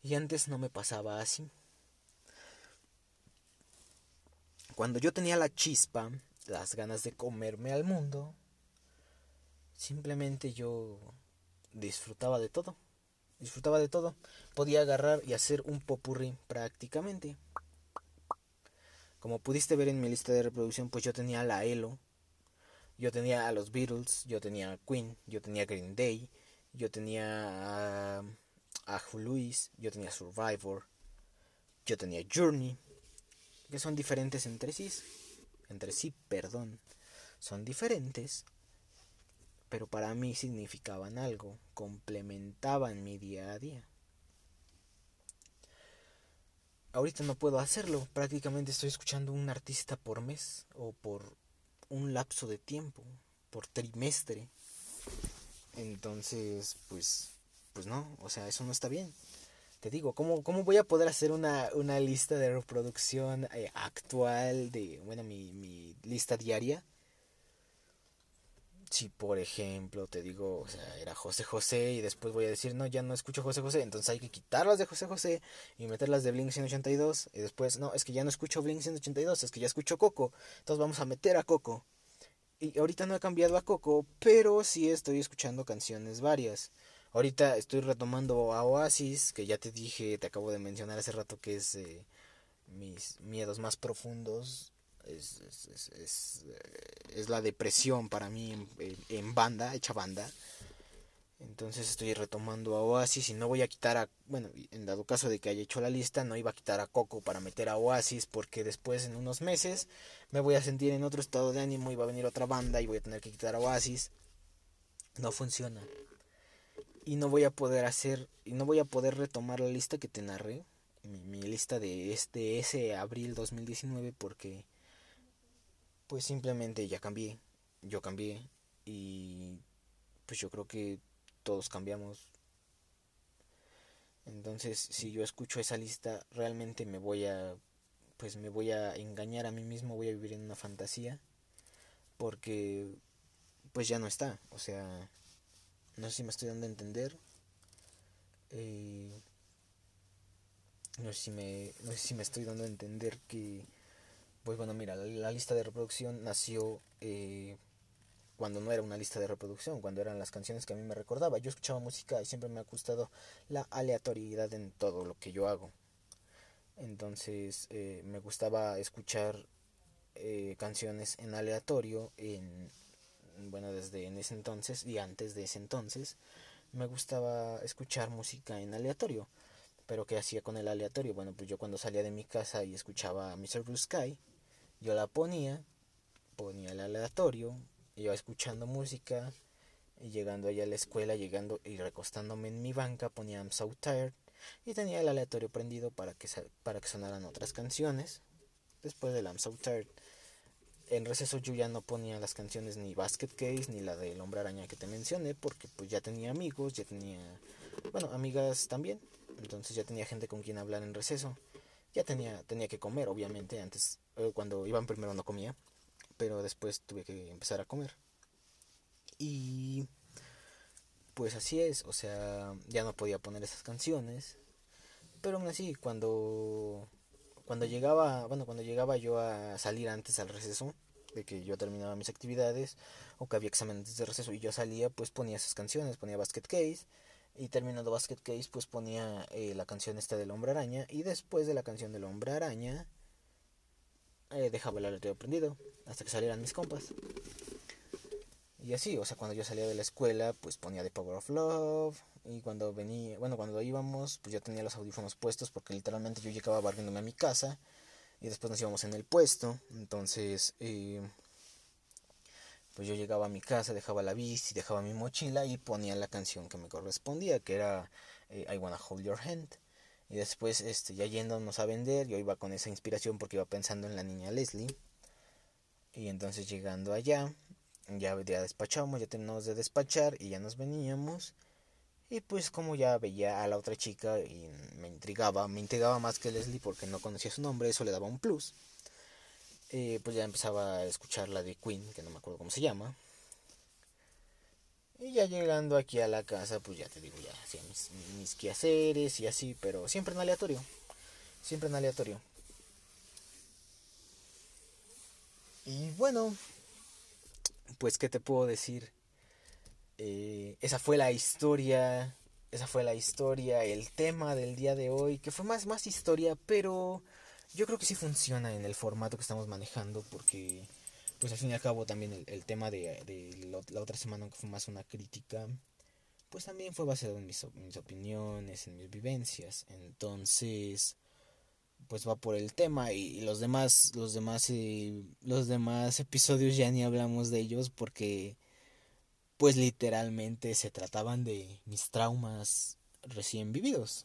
Y antes no me pasaba así. Cuando yo tenía la chispa las ganas de comerme al mundo, simplemente yo disfrutaba de todo. Disfrutaba de todo. Podía agarrar y hacer un popurrí prácticamente. Como pudiste ver en mi lista de reproducción, pues yo tenía la Elo, yo tenía a los Beatles, yo tenía a Queen, yo tenía Green Day, yo tenía a, a Luis, yo tenía Survivor, yo tenía Journey, que son diferentes entre sí entre sí, perdón, son diferentes, pero para mí significaban algo, complementaban mi día a día. Ahorita no puedo hacerlo, prácticamente estoy escuchando un artista por mes o por un lapso de tiempo, por trimestre. Entonces, pues, pues no, o sea, eso no está bien te digo, ¿cómo, cómo voy a poder hacer una, una lista de reproducción eh, actual de, bueno, mi, mi lista diaria? Si, por ejemplo, te digo, o sea, era José José y después voy a decir, no, ya no escucho José José, entonces hay que quitarlas de José José y meterlas de Blink 182 y después, no, es que ya no escucho Blink 182, es que ya escucho Coco, entonces vamos a meter a Coco. Y ahorita no he cambiado a Coco, pero sí estoy escuchando canciones varias. Ahorita estoy retomando a Oasis, que ya te dije, te acabo de mencionar hace rato que es eh, mis miedos más profundos. Es, es, es, es, la depresión para mí en, banda, hecha banda. Entonces estoy retomando a Oasis y no voy a quitar a, bueno, en dado caso de que haya hecho la lista, no iba a quitar a Coco para meter a Oasis porque después en unos meses me voy a sentir en otro estado de ánimo y va a venir otra banda y voy a tener que quitar a Oasis. No funciona. Y no voy a poder hacer, y no voy a poder retomar la lista que te narré, mi, lista de este ese abril 2019 porque pues simplemente ya cambié, yo cambié y pues yo creo que todos cambiamos. Entonces, si yo escucho esa lista, realmente me voy a pues me voy a engañar a mí mismo, voy a vivir en una fantasía porque pues ya no está, o sea, no sé si me estoy dando a entender. Eh, no sé si me no sé si me estoy dando a entender que pues bueno, mira, la, lista de reproducción nació eh, cuando no era una lista de reproducción, cuando eran las canciones que a mí me recordaba. Yo escuchaba música y siempre me ha gustado la aleatoriedad en todo lo que yo hago. Entonces eh, me gustaba escuchar canciones en aleatorio, en, bueno, desde en ese entonces y antes de ese entonces, me gustaba escuchar música en aleatorio. Pero ¿qué hacía con el aleatorio? Bueno, pues yo cuando salía de mi casa y escuchaba Mr. Blue Sky, yo la ponía, ponía el aleatorio, iba escuchando música y llegando allá a la escuela, llegando y recostándome en mi banca, ponía I'm So Tired y tenía el aleatorio prendido para que, para que sonaran otras canciones. Después del I'm So Tired, en receso yo ya no ponía las canciones ni Basket Case ni la del Hombre Araña que te mencioné porque pues ya tenía amigos, ya tenía, bueno, amigas también. Entonces ya tenía gente con quien hablar en receso. Ya tenía, tenía que comer, obviamente. Antes, eh, cuando iban primero no comía pero después tuve que empezar a comer. Y pues así es, o sea, ya no podía poner esas canciones, pero aún así cuando cuando llegaba, bueno, cuando llegaba yo a salir antes al receso, de que yo terminaba mis actividades o que había exámenes de receso y yo salía, pues ponía esas canciones, ponía Basket Case y terminando Basket Case pues ponía eh, la canción esta del Hombre Araña y después de la canción del Hombre Araña eh, dejaba el aleatorio prendido hasta que salieran mis compas. Y así, o sea, cuando yo salía de la escuela, pues ponía The Power of Love. Y cuando venía, bueno, cuando íbamos, pues yo tenía los audífonos puestos porque literalmente yo llegaba barriéndome a mi casa. Y después nos íbamos en el puesto. Entonces, eh, pues yo llegaba a mi casa, dejaba la bici, dejaba mi mochila y ponía la canción que me correspondía, que era eh, I Wanna Hold Your Hand. Y después, este, ya yéndonos a vender, yo iba con esa inspiración porque iba pensando en la niña Leslie. Y entonces llegando allá, ya, ya despachamos, ya terminamos de despachar y ya nos veníamos. Y pues como ya veía a la otra chica y me intrigaba, me intrigaba más que Leslie porque no conocía su nombre, eso le daba un plus. Pues ya empezaba a escuchar la de Queen, que no me acuerdo cómo se llama. Y ya llegando aquí a la casa, pues ya te digo, ya hacía mis, mis quehaceres y así, pero siempre en aleatorio. Siempre en aleatorio. Y bueno, pues qué te puedo decir. Eh, esa fue la historia. Esa fue la historia, el tema del día de hoy, que fue más, más historia, pero yo creo que sí funciona en el formato que estamos manejando, porque pues al fin y al cabo también el, tema de, la otra semana que fue más una crítica pues también fue basado en mis, opiniones en mis vivencias entonces pues va por el tema y, los demás los demás eh, los demás episodios ya ni hablamos de ellos porque pues literalmente se trataban de mis traumas recién vividos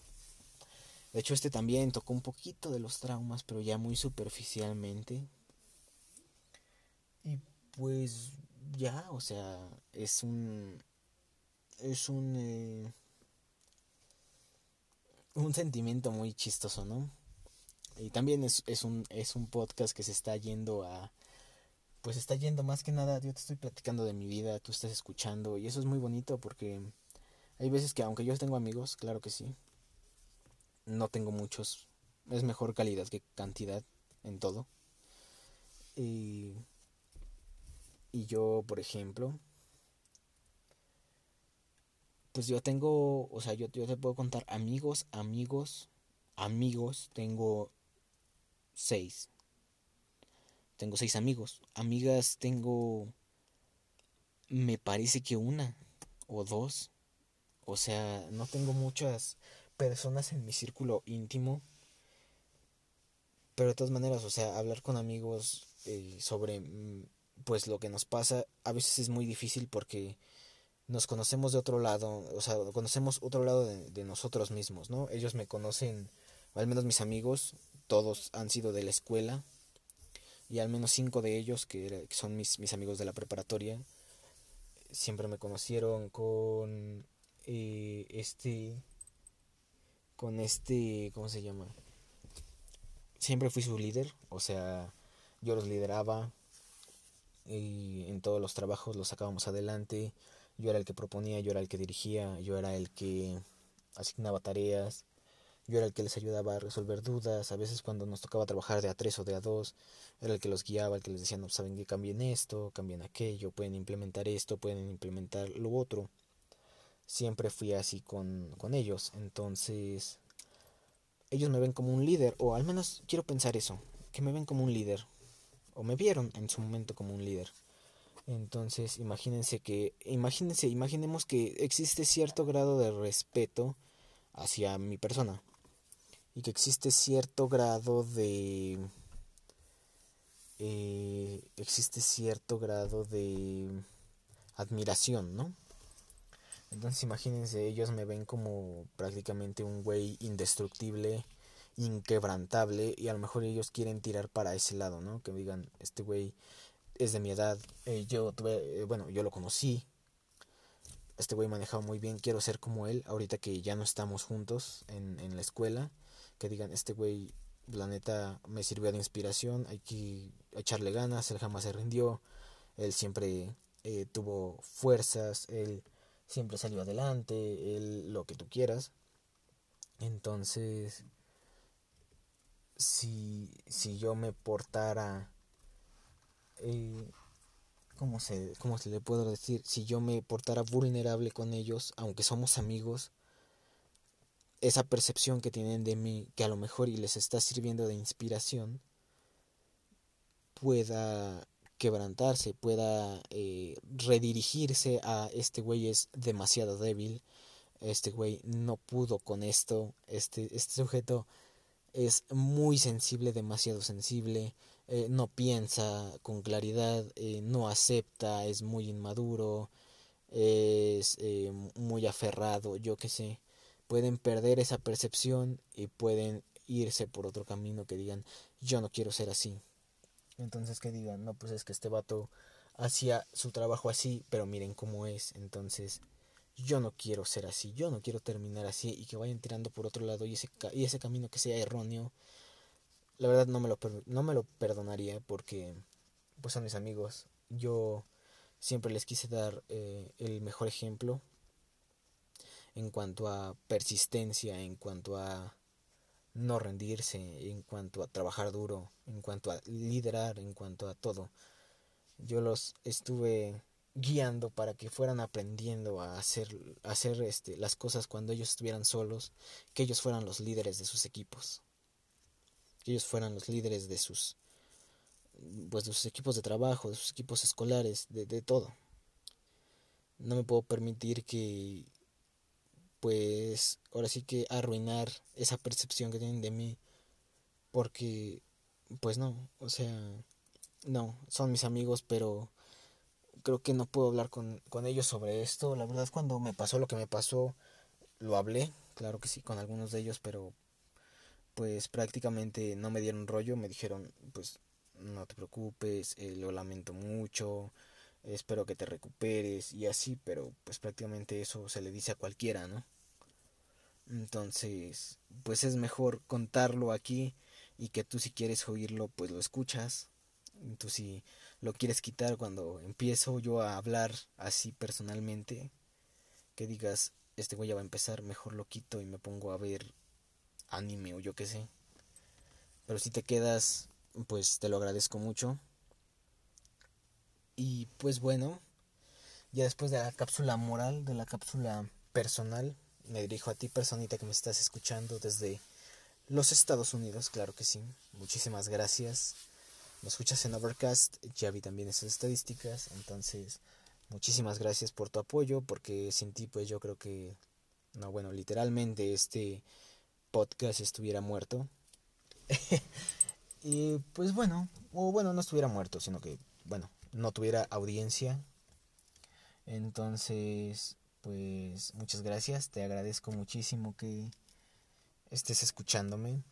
de hecho este también tocó un poquito de los traumas pero ya muy superficialmente y pues ya, o sea, es un... Es un... Eh, un sentimiento muy chistoso, ¿no? Y también es, es, un, es un podcast que se está yendo a... Pues está yendo más que nada, yo te estoy platicando de mi vida, tú estás escuchando y eso es muy bonito porque hay veces que aunque yo tengo amigos, claro que sí, no tengo muchos, es mejor calidad que cantidad en todo. Y y yo, por ejemplo, pues yo tengo, o sea, yo, yo te puedo contar amigos, amigos, amigos, tengo seis. Tengo seis amigos. Amigas tengo, me parece que una o dos. O sea, no tengo muchas personas en mi círculo íntimo. Pero de todas maneras, o sea, hablar con amigos eh, sobre mm, pues lo que nos pasa a veces es muy difícil porque nos conocemos de otro lado, o sea, conocemos otro lado de, nosotros mismos, ¿no? Ellos me conocen, al menos mis amigos, todos han sido de la escuela, y al menos cinco de ellos, que, son mis, mis, amigos de la preparatoria, siempre me conocieron con eh, este, con este, ¿cómo se llama? Siempre fui su líder, o sea, yo los lideraba, y en todos los trabajos los sacábamos adelante, yo era el que proponía, yo era el que dirigía, yo era el que asignaba tareas, yo era el que les ayudaba a resolver dudas, a veces cuando nos tocaba trabajar de a tres o de a dos, era el que los guiaba, el que les decía, no saben que cambien esto, cambien aquello, pueden implementar esto, pueden implementar lo otro. Siempre fui así con, con ellos, entonces ellos me ven como un líder, o al menos quiero pensar eso, que me ven como un líder, o me vieron en su momento como un líder. Entonces, imagínense que, imagínense, imaginemos que existe cierto grado de respeto hacia mi persona y que existe cierto grado de eh, existe cierto grado de admiración, ¿no? Entonces imagínense, ellos me ven como prácticamente un güey indestructible, inquebrantable, y a lo mejor ellos quieren tirar para ese lado, ¿no? Que digan, este güey es de mi edad, eh, yo tuve, eh, bueno, yo lo conocí, este güey manejaba muy bien, quiero ser como él, ahorita que ya no estamos juntos en, en la escuela, que digan, este güey, la neta, me sirvió de inspiración, hay que echarle ganas, él jamás se rindió, él siempre eh, tuvo fuerzas, él siempre salió adelante, él lo que tú quieras. Entonces, si, si yo me portara eh, ¿cómo, se, ¿cómo se le puedo decir? Si yo me portara vulnerable con ellos, aunque somos amigos, esa percepción que tienen de mí, que a lo mejor y les está sirviendo de inspiración, pueda quebrantarse, pueda eh, redirigirse a este güey es demasiado débil, este güey no pudo con esto, este, este sujeto es muy sensible, demasiado sensible, eh, no piensa con claridad, eh, no acepta, es muy inmaduro, es muy aferrado, yo qué sé. Pueden perder esa percepción y pueden irse por otro camino que digan, yo no quiero ser así. Entonces que digan, no, pues es que este vato hacía su trabajo así, pero miren cómo es. Entonces, yo no quiero ser así, yo no quiero terminar así y que vayan tirando por otro lado y ese, y ese camino que sea erróneo la verdad no me lo, no me lo perdonaría porque pues son mis amigos. Yo siempre les quise dar eh, el mejor ejemplo en cuanto a persistencia, en cuanto a no rendirse, en cuanto a trabajar duro, en cuanto a liderar, en cuanto a todo. Yo los estuve guiando para que fueran aprendiendo a hacer, a hacer este, las cosas cuando ellos estuvieran solos, que ellos fueran los líderes de sus equipos que ellos fueran los líderes de sus pues de sus equipos de trabajo, de sus equipos escolares, de, de todo. No me puedo permitir que pues ahora sí que arruinar esa percepción que tienen de mí porque pues no, o sea, no, son mis amigos, pero creo que no puedo hablar con, con ellos sobre esto. La verdad cuando me pasó lo que me pasó, lo hablé, claro que sí, con algunos de ellos, pero pues prácticamente no me dieron rollo, me dijeron, pues no te preocupes, eh, lo lamento mucho, espero que te recuperes y así, pero pues prácticamente eso se le dice a cualquiera, ¿no? Entonces, pues es mejor contarlo aquí y que tú si quieres oírlo, pues lo escuchas. Tú si lo quieres quitar cuando empiezo yo a hablar así personalmente, que digas, este güey ya va a empezar, mejor lo quito y me pongo a ver anime o yo qué sé. Pero si te quedas, pues te lo agradezco mucho. Y pues bueno, ya después de la cápsula moral, de la cápsula personal, me dirijo a ti, personita que me estás escuchando desde los Estados Unidos, claro que sí. Muchísimas gracias. Me escuchas en Overcast, ya vi también esas estadísticas, entonces muchísimas gracias por tu apoyo, porque sin ti pues yo creo que no, bueno, literalmente este podcast estuviera muerto. y pues bueno, o bueno, no estuviera muerto, sino que, bueno, no tuviera audiencia. Entonces, pues muchas gracias, te agradezco muchísimo que estés escuchándome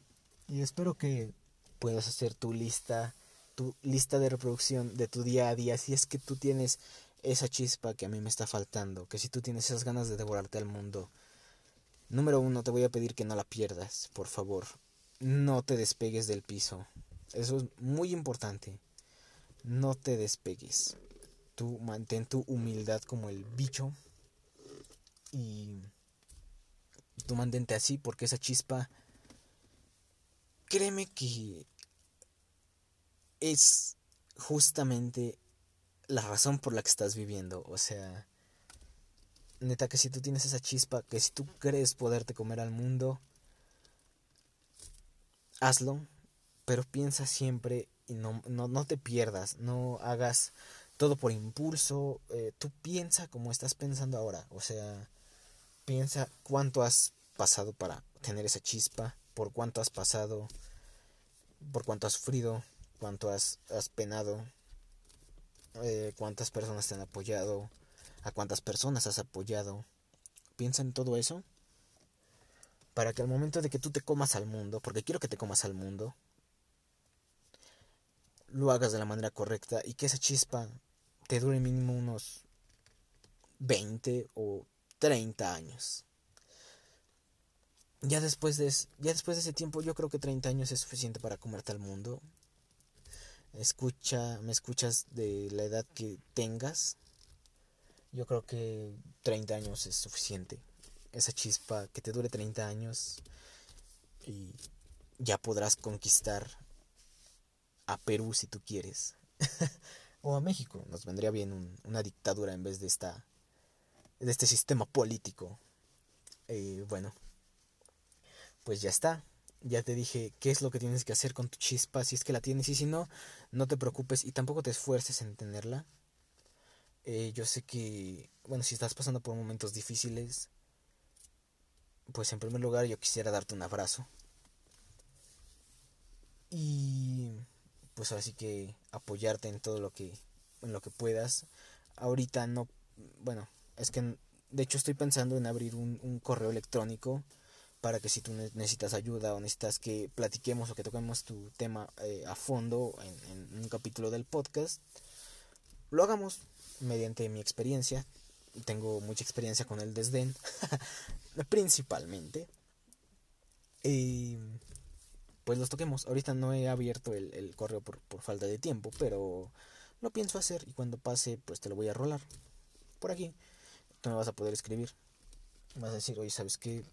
y espero que puedas hacer tu lista, tu lista de reproducción de tu día a día si es que tú tienes esa chispa que a mí me está faltando, que si tú tienes esas ganas de devorarte al mundo. Número uno, te voy a pedir que no la pierdas, por favor. No te despegues del piso. Eso es muy importante. No te despegues. Tú mantén tu humildad como el bicho. Y tú mantente así porque esa chispa, créeme que es justamente la razón por la que estás viviendo. O sea, neta que si tú tienes esa chispa, que si tú crees poderte comer al mundo, hazlo, pero piensa siempre y no, no, te pierdas, no hagas todo por impulso, eh, tú piensa como estás pensando ahora, o sea, piensa cuánto has pasado para tener esa chispa, por cuánto has pasado, por cuánto has sufrido, cuánto has, has penado, eh, cuántas personas te han apoyado, a cuántas personas has apoyado. Piensa en todo eso para que al momento de que tú te comas al mundo, porque quiero que te comas al mundo, lo hagas de la manera correcta y que esa chispa te dure mínimo unos 20 o 30 años. Ya después de, ese tiempo yo creo que 30 años es suficiente para comerte al mundo escucha, me escuchas de la edad que tengas, yo creo que 30 años es suficiente. Esa chispa que te dure 30 años y ya podrás conquistar a Perú si tú quieres. o a México. Nos vendría bien una dictadura en vez de esta de este sistema político. Eh, bueno, pues ya está ya te dije qué es lo que tienes que hacer con tu chispa, si es que la tienes y si no, no te preocupes y tampoco te esfuerces en tenerla. Eh, yo sé que, bueno, si estás pasando por momentos difíciles, pues en primer lugar yo quisiera darte un abrazo. Y pues ahora sí que apoyarte en todo lo que, en lo que puedas. Ahorita no, bueno, es que de hecho estoy pensando en abrir un, un correo electrónico para que si tú necesitas ayuda o necesitas que platiquemos o que toquemos tu tema eh, a fondo en, un capítulo del podcast, lo hagamos mediante mi experiencia. Tengo mucha experiencia con el desdén, principalmente. Y pues los toquemos. Ahorita no he abierto el, correo por, por, falta de tiempo, pero lo pienso hacer y cuando pase, pues te lo voy a rolar. Por aquí, tú me vas a poder escribir. vas a decir, oye, ¿sabes qué?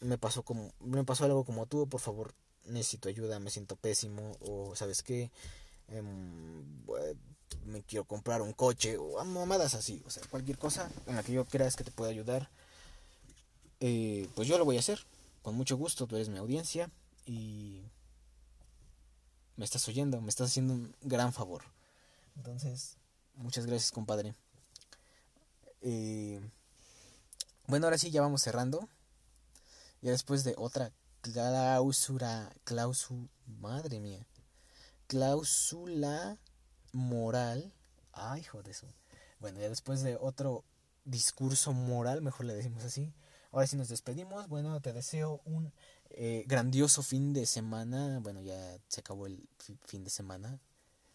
me pasó como me pasó algo como tú, por favor, necesito ayuda, me siento pésimo o sabes qué, em, me quiero comprar un coche o mamadas así, o sea, cualquier cosa en la que yo creas que te pueda ayudar, eh, pues yo lo voy a hacer, con mucho gusto, tú eres mi audiencia y me estás oyendo, me estás haciendo un gran favor. Entonces, muchas gracias, compadre. Eh, bueno, ahora sí, ya vamos cerrando. Ya después de otra cláusula, cláusula, madre mía, cláusula moral. Ay, joder, eso. Bueno, ya después de otro discurso moral, mejor le decimos así. Ahora sí nos despedimos. Bueno, te deseo un eh, grandioso fin de semana. Bueno, ya se acabó el fin de semana.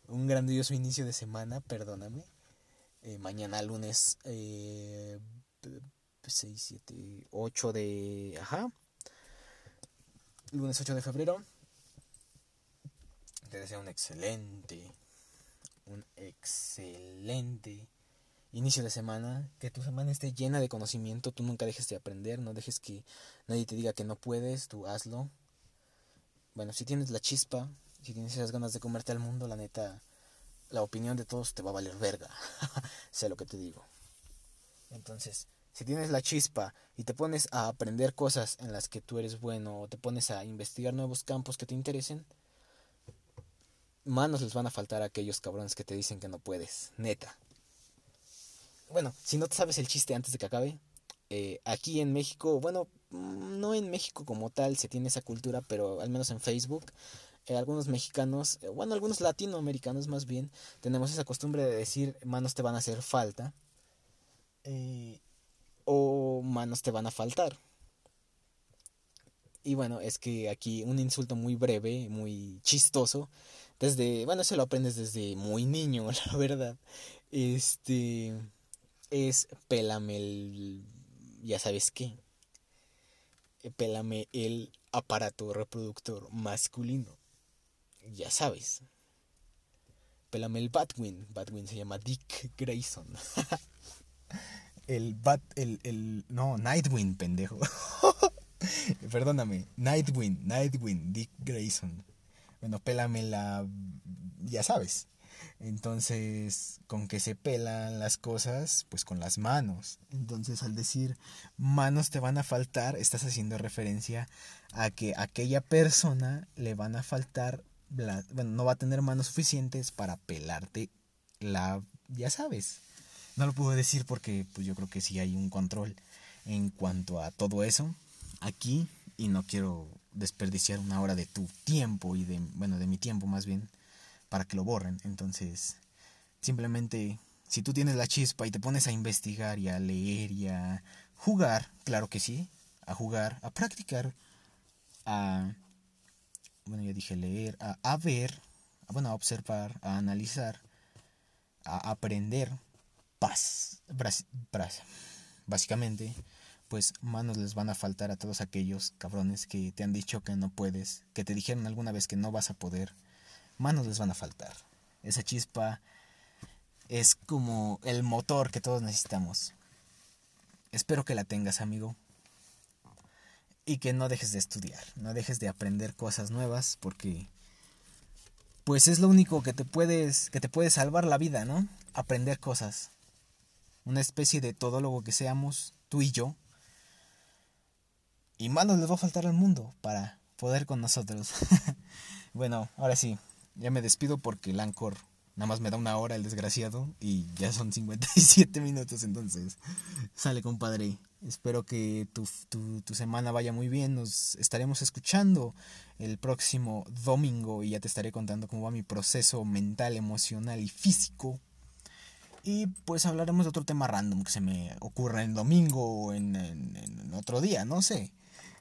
Un grandioso inicio de semana, perdóname. Eh, mañana lunes eh, 6, 7, 8 de... Ajá. Lunes 8 de febrero. Te deseo un excelente, un excelente inicio de semana. Que tu semana esté llena de conocimiento. Tú nunca dejes de aprender. No dejes que nadie te diga que no puedes. Tú hazlo. Bueno, si tienes la chispa, si tienes esas ganas de comerte al mundo, la neta, la opinión de todos te va a valer verga. sé lo que te digo. Entonces, si tienes la chispa y te pones a aprender cosas en las que tú eres bueno o te pones a investigar nuevos campos que te interesen, manos les van a faltar a aquellos cabrones que te dicen que no puedes, neta. Bueno, si no te sabes el chiste antes de que acabe, Eh, aquí en México, bueno, mm, no en México como tal se tiene esa cultura, pero al menos en Facebook, eh, algunos mexicanos, eh, bueno, algunos latinoamericanos más bien, tenemos esa costumbre de decir manos te van a hacer falta o manos te van a faltar. Y bueno, es que aquí un insulto muy breve, muy chistoso, desde, bueno, se lo aprendes desde muy niño, la verdad. Este es pélame el ya sabes qué. Pélame el aparato reproductor masculino. Ya sabes. Pélame el Batwin. Batwin se llama Dick Grayson. el Bat. El, el. No, Nightwing, pendejo. Perdóname. Nightwing, Nightwing, Dick Grayson. Bueno, pélame la. Ya sabes. Entonces, con que se pelan las cosas, pues con las manos. Entonces, al decir manos te van a faltar, estás haciendo referencia a que aquella persona le van a faltar, bueno, no va a tener manos suficientes para pelarte la, ya sabes. No lo puedo decir porque pues yo creo que sí hay un control en cuanto a todo eso aquí y no quiero desperdiciar una hora de tu tiempo y de, bueno, de mi tiempo más bien para que lo borren. Entonces, simplemente, si tú tienes la chispa y te pones a investigar y a leer y a jugar, claro que sí, a jugar, a practicar, a, bueno, ya dije leer, a, a ver, a, bueno, a observar, a analizar, a aprender, paz, básicamente, pues manos les van a faltar a todos aquellos cabrones que te han dicho que no puedes, que te dijeron alguna vez que no vas a poder, manos les van a faltar. Esa chispa es como el motor que todos necesitamos. Espero que la tengas, amigo. Y que no dejes de estudiar, no dejes de aprender cosas nuevas porque pues es lo único que te puedes que te puede salvar la vida, ¿no? Aprender cosas. Una especie de todólogo que seamos tú y yo. Y manos les va a faltar al mundo para poder con nosotros. bueno, ahora sí, ya me despido porque el nada más me da una hora el desgraciado y ya son 57 minutos, entonces sale compadre. Espero que tu, tu, tu, semana vaya muy bien. Nos estaremos escuchando el próximo domingo y ya te estaré contando cómo va mi proceso mental, emocional y físico. Y pues hablaremos de otro tema random que se me ocurra en domingo o en, en otro día, no sé.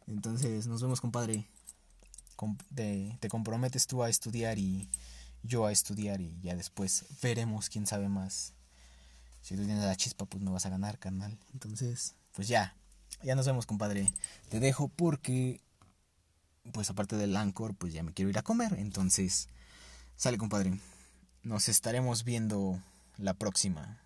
Entonces nos vemos compadre te, te comprometes tú a estudiar y yo a estudiar y ya después veremos quién sabe más. Si tú tienes la chispa, pues no vas a ganar, carnal. Entonces, pues ya, ya nos vemos, compadre. Te dejo porque, pues aparte del Anchor, pues ya me quiero ir a comer. Entonces, sale, compadre. Nos estaremos viendo la próxima.